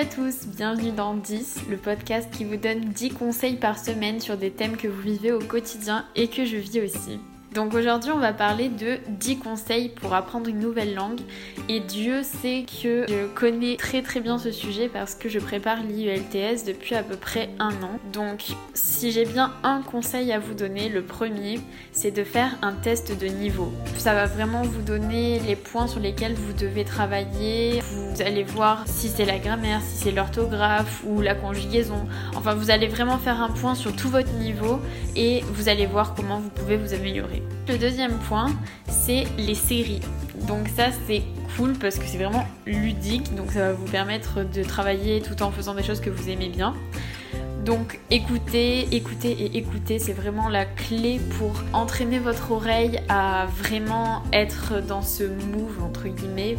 à tous, bienvenue dans 10, le podcast qui vous donne 10 conseils par semaine sur des thèmes que vous vivez au quotidien et que je vis aussi. Donc aujourd'hui, on va parler de 10 conseils pour apprendre une nouvelle langue. Et Dieu sait que je connais très très bien ce sujet parce que je prépare l'IELTS depuis à peu près un an. Donc si j'ai bien un conseil à vous donner, le premier, c'est de faire un test de niveau. Ça va vraiment vous donner les points sur lesquels vous devez travailler. Vous allez voir si c'est la grammaire, si c'est l'orthographe ou la conjugaison. Enfin, vous allez vraiment faire un point sur tout votre niveau et vous allez voir comment vous pouvez vous améliorer. Le deuxième point, c'est les séries. Donc ça c'est cool parce que c'est vraiment ludique, donc ça va vous permettre de travailler tout en faisant des choses que vous aimez bien. Donc écoutez, écoutez et écoutez, c'est vraiment la clé pour entraîner votre oreille à vraiment être dans ce move entre guillemets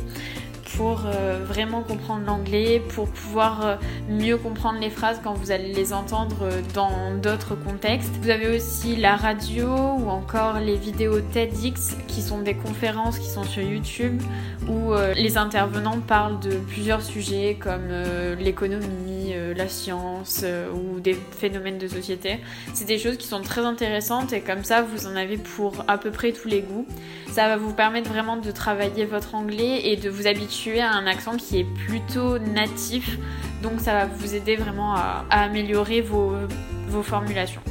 pour euh, vraiment comprendre l'anglais, pour pouvoir euh, mieux comprendre les phrases quand vous allez les entendre euh, dans d'autres contextes. Vous avez aussi la radio ou encore les vidéos TEDx qui sont des conférences qui sont sur YouTube où les intervenants parlent de plusieurs sujets comme l'économie, la science ou des phénomènes de société. C'est des choses qui sont très intéressantes et comme ça vous en avez pour à peu près tous les goûts. Ça va vous permettre vraiment de travailler votre anglais et de vous habituer à un accent qui est plutôt natif. Donc ça va vous aider vraiment à, améliorer vos, vos formulations.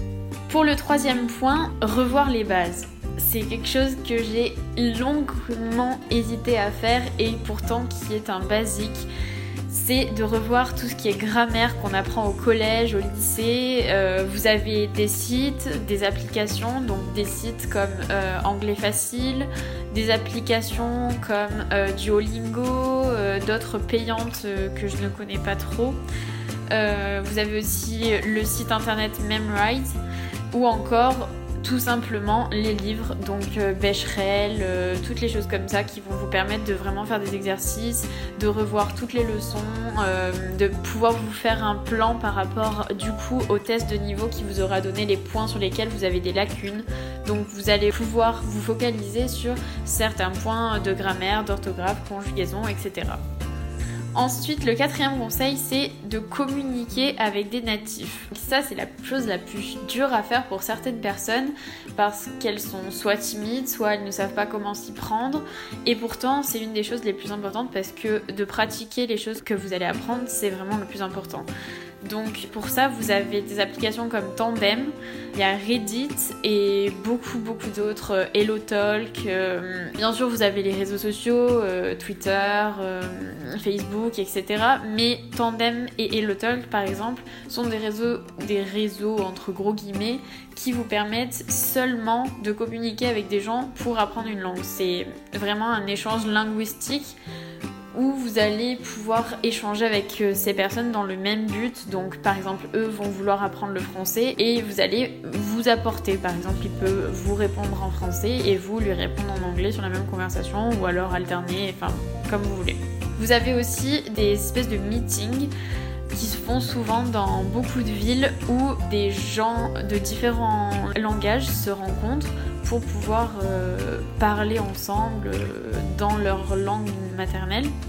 Pour le troisième point, revoir les bases. C'est quelque chose que j'ai longuement hésité à faire et pourtant qui est un basique de revoir tout ce qui est grammaire qu'on apprend au collège, au lycée. Euh, vous avez des sites, des applications, donc des sites comme euh, Anglais Facile, des applications comme euh, Duolingo, d'autres payantes que je ne connais pas trop. vous avez aussi le site internet Memrise ou encore tout simplement les livres, donc euh, euh, toutes les choses comme ça qui vont vous permettre de vraiment faire des exercices, de revoir toutes les leçons, euh, de pouvoir vous faire un plan par rapport du coup au test de niveau qui vous aura donné les points sur lesquels vous avez des lacunes. Donc vous allez pouvoir vous focaliser sur certains points de grammaire, d'orthographe, conjugaison, etc. Ensuite, le quatrième conseil, c'est de communiquer avec des natifs. Ça, c'est la chose la plus dure à faire pour certaines personnes parce qu'elles sont soit timides, soit elles ne savent pas comment s'y prendre. Et pourtant, c'est une des choses les plus importantes parce que de pratiquer les choses que vous allez apprendre, c'est vraiment le plus important. Donc pour ça, vous avez des applications comme Tandem, il y a Reddit et beaucoup beaucoup d'autres, euh, HelloTalk. Euh, bien sûr, vous avez les réseaux sociaux, euh, Twitter, Facebook, etc. Mais Tandem et HelloTalk, par exemple, sont des réseaux, des réseaux entre gros guillemets qui vous permettent seulement de communiquer avec des gens pour apprendre une langue. C'est vraiment un échange linguistique où vous allez pouvoir échanger avec euh, ces personnes dans le même but. Donc par exemple, eux vont vouloir apprendre le français et vous allez vous apporter. Par exemple, il peut vous répondre en français et vous lui répondre en anglais sur la même conversation ou alors alterner, enfin comme vous voulez. Vous avez aussi des espèces de meetings qui se font souvent dans beaucoup de villes où des gens de différents langages se rencontrent pour pouvoir euh, parler ensemble euh, dans leur langue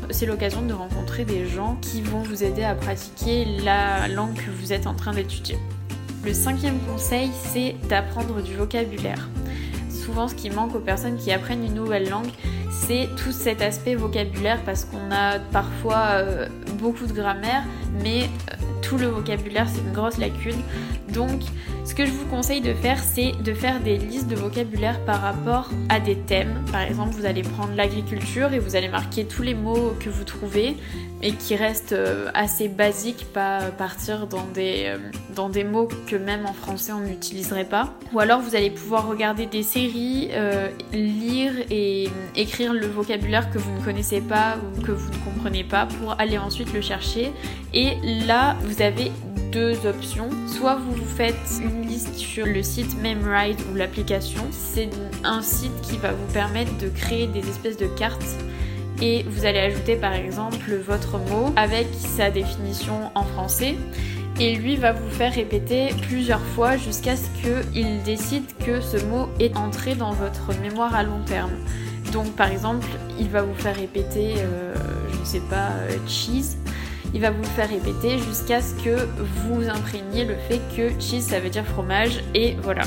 C'est l'occasion de rencontrer des gens qui vont vous aider à pratiquer la langue que vous êtes en train d'étudier. Le cinquième conseil, c'est d'apprendre du vocabulaire. Souvent, ce qui manque aux personnes qui apprennent une nouvelle langue, c'est tout cet aspect vocabulaire parce qu'on a parfois euh, beaucoup de grammaire, mais tout le vocabulaire, c'est une grosse lacune. Donc, ce que je vous conseille de faire, c'est de faire des listes de vocabulaire par rapport à des thèmes. Par exemple, vous allez prendre l'agriculture et vous allez marquer tous les mots que vous trouvez et qui restent euh, assez basiques, pas partir dans des, euh, dans des mots que même en français on n'utiliserait pas. Ou alors vous allez pouvoir regarder des séries, euh, lire et écrire le vocabulaire que vous ne connaissez pas ou que vous ne comprenez pas pour aller ensuite le chercher. Et là, vous avez deux options. Soit vous vous faites une liste sur le site Memride ou l'application. C'est un site qui va vous permettre de créer des espèces de cartes et vous allez ajouter par exemple votre mot avec sa définition en français et lui va vous faire répéter plusieurs fois jusqu'à ce qu'il décide que ce mot est entré dans votre mémoire à long terme. Donc par exemple, il va vous faire répéter, euh, je ne sais pas, euh, cheese il va vous le faire répéter jusqu'à ce que vous imprégniez le fait que cheese ça veut dire fromage et voilà.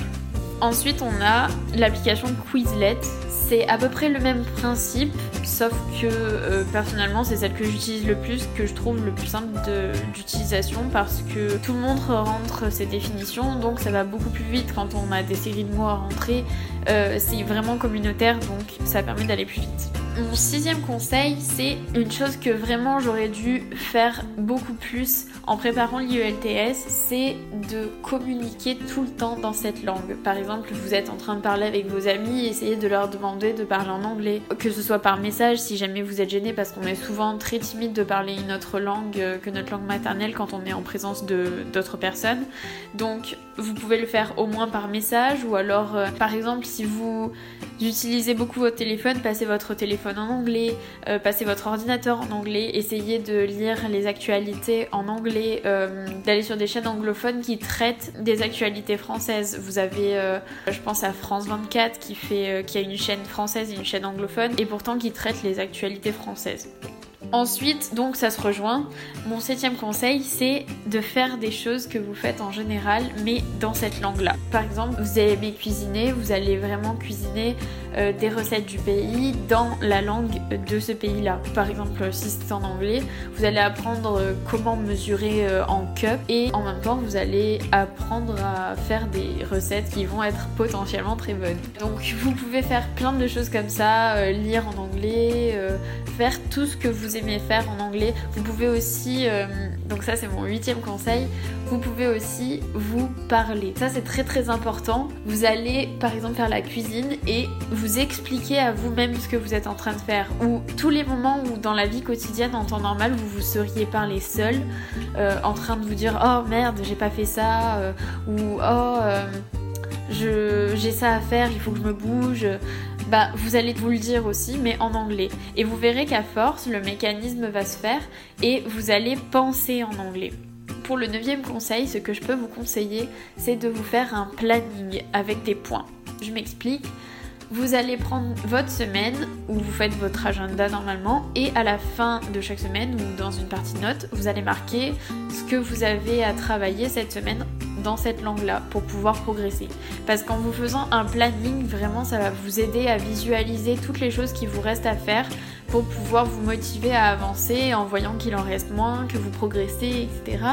Ensuite, on a l'application Quizlet. C'est à peu près le même principe, sauf que euh, personnellement, c'est celle que j'utilise le plus, que je trouve le plus simple d'utilisation parce que tout le monde rentre ses définitions, donc ça va beaucoup plus vite quand on a des séries de mots à rentrer. Euh, c'est vraiment communautaire, donc ça permet d'aller plus vite. Mon sixième conseil, c'est une chose que vraiment j'aurais dû faire beaucoup plus en préparant l'IELTS, c'est de communiquer tout le temps dans cette langue. Par exemple, vous êtes en train de parler avec vos amis, essayez de leur demander de parler en anglais, que ce soit par message si jamais vous êtes gêné parce qu'on est souvent très timide de parler une autre langue que notre langue maternelle quand on est en présence d'autres personnes. Donc, vous pouvez le faire au moins par message ou alors, euh, par exemple, si vous utilisez beaucoup votre téléphone, passez votre téléphone en anglais, euh, passez votre ordinateur en anglais, essayez de lire les actualités en anglais, euh, d'aller sur des chaînes anglophones qui traitent des actualités françaises. Vous avez, euh, je pense à France 24 qui fait, qui a une chaîne française et une chaîne anglophone, et pourtant qui traite les actualités françaises. Ensuite, donc ça se rejoint. Mon septième conseil, c'est de faire des choses que vous faites en général, mais dans cette langue-là. Par exemple, vous aimez cuisiner, vous allez vraiment cuisiner euh, des recettes du pays dans la langue de ce pays-là. Par exemple, si c'est en anglais, vous allez apprendre euh, comment mesurer euh, en cup et en même temps, vous allez apprendre à faire des recettes qui vont être potentiellement très bonnes. Donc, vous pouvez faire plein de choses comme ça, lire en anglais, faire tout ce que vous aimez faire en anglais. Vous pouvez aussi, euh, donc ça c'est mon huitième conseil, vous pouvez aussi vous parler. Ça c'est très très important. Vous allez par exemple faire la cuisine et vous expliquer à vous-même ce que vous êtes en train de faire. Ou tous les moments où dans la vie quotidienne en temps normal vous vous seriez parlé seul, euh, en train de vous dire oh merde j'ai pas fait ça, euh, ou oh j'ai ça à faire, il faut que je me bouge bah vous allez vous le dire aussi, mais en anglais. Et vous verrez qu'à force, le mécanisme va se faire et vous allez penser en anglais. Pour le neuvième conseil, ce que je peux vous conseiller, c'est de vous faire un planning avec des points. Je m'explique. Vous allez prendre votre semaine où vous faites votre agenda normalement et à la fin de chaque semaine ou dans une partie note, vous allez marquer ce que vous avez à travailler cette semaine dans cette langue-là pour pouvoir progresser. Parce qu'en vous faisant un planning, vraiment, ça va vous aider à visualiser toutes les choses qui vous restent à faire pour pouvoir vous motiver à avancer en voyant qu'il en reste moins, que vous progressez, etc.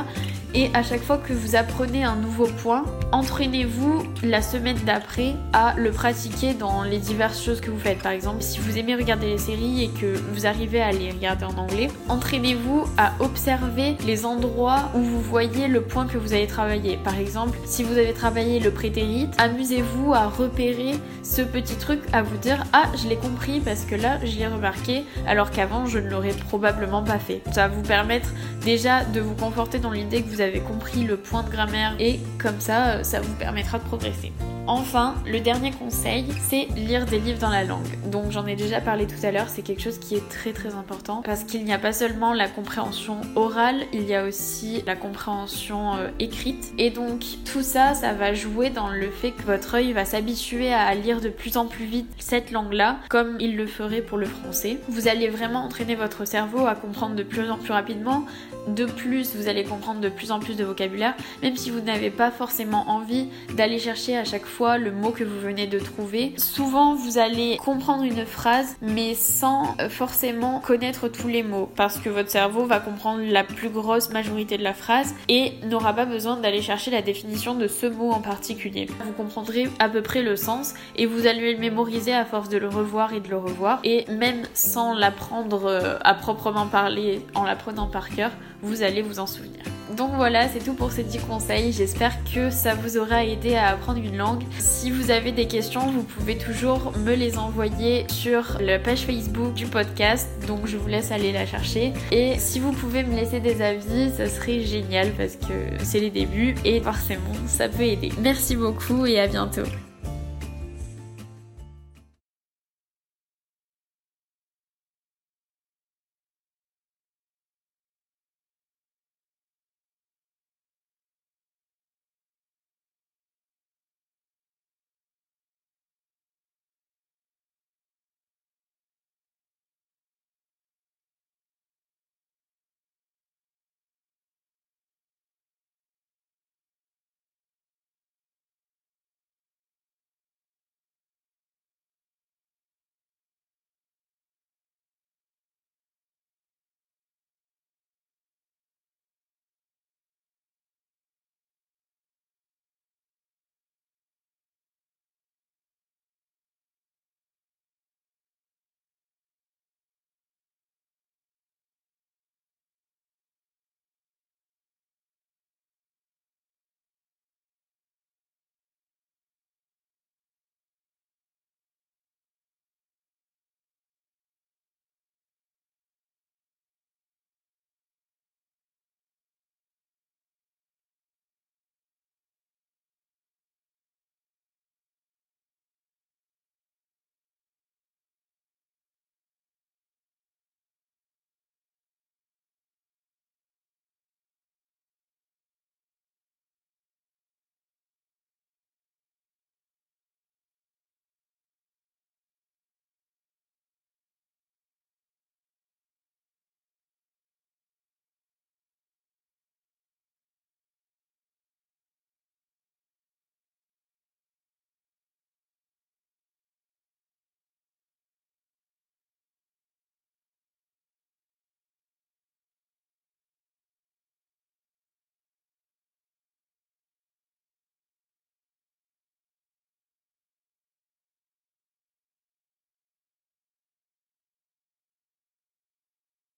Et à chaque fois que vous apprenez un nouveau point, entraînez-vous la semaine d'après à le pratiquer dans les diverses choses que vous faites. Par exemple, si vous aimez regarder les séries et que vous arrivez à les regarder en anglais, entraînez-vous à observer les endroits où vous voyez le point que vous allez travailler. Par exemple, si vous avez travaillé le prétérite, amusez-vous à repérer ce petit truc, à vous dire Ah, je l'ai compris parce que là, je l'ai remarqué, alors qu'avant, je ne l'aurais probablement pas fait. Ça va vous permettre déjà de vous conforter dans l'idée que vous avez compris le point de grammaire et comme ça, euh, ça vous permettra de progresser. Enfin, le dernier conseil, c'est lire des livres dans la langue. Donc j'en ai déjà parlé tout à l'heure, c'est quelque chose qui est très très important parce qu'il n'y a pas seulement la compréhension orale, il y a aussi la compréhension euh, écrite. Et donc tout ça, ça va jouer dans le fait que votre œil va s'habituer à lire de plus en plus vite cette langue-là, comme il le ferait pour le français. Vous allez vraiment entraîner votre cerveau à comprendre de plus en plus rapidement. De plus, vous allez comprendre de plus en plus de vocabulaire, même si vous n'avez pas forcément envie d'aller chercher à chaque fois le mot que vous venez de trouver. Souvent, vous allez comprendre une phrase, mais sans euh, forcément connaître tous les mots, parce que votre cerveau va comprendre la plus grosse majorité de la phrase et n'aura pas besoin d'aller chercher la définition de ce mot en particulier. Vous comprendrez à peu près le sens et vous allez le mémoriser à force de le revoir et de le revoir. Et même sans l'apprendre euh, à proprement parler, en l'apprenant par cœur, vous allez vous en souvenir. Donc voilà, c'est tout pour ces 10 conseils. J'espère que ça vous aura aidé à apprendre une langue. Si vous avez des questions, vous pouvez toujours me les envoyer sur la page Facebook du podcast. Donc je vous laisse aller la chercher. Et si vous pouvez me laisser des avis, ça serait génial parce que c'est les débuts et forcément ça peut aider. Merci beaucoup et à bientôt.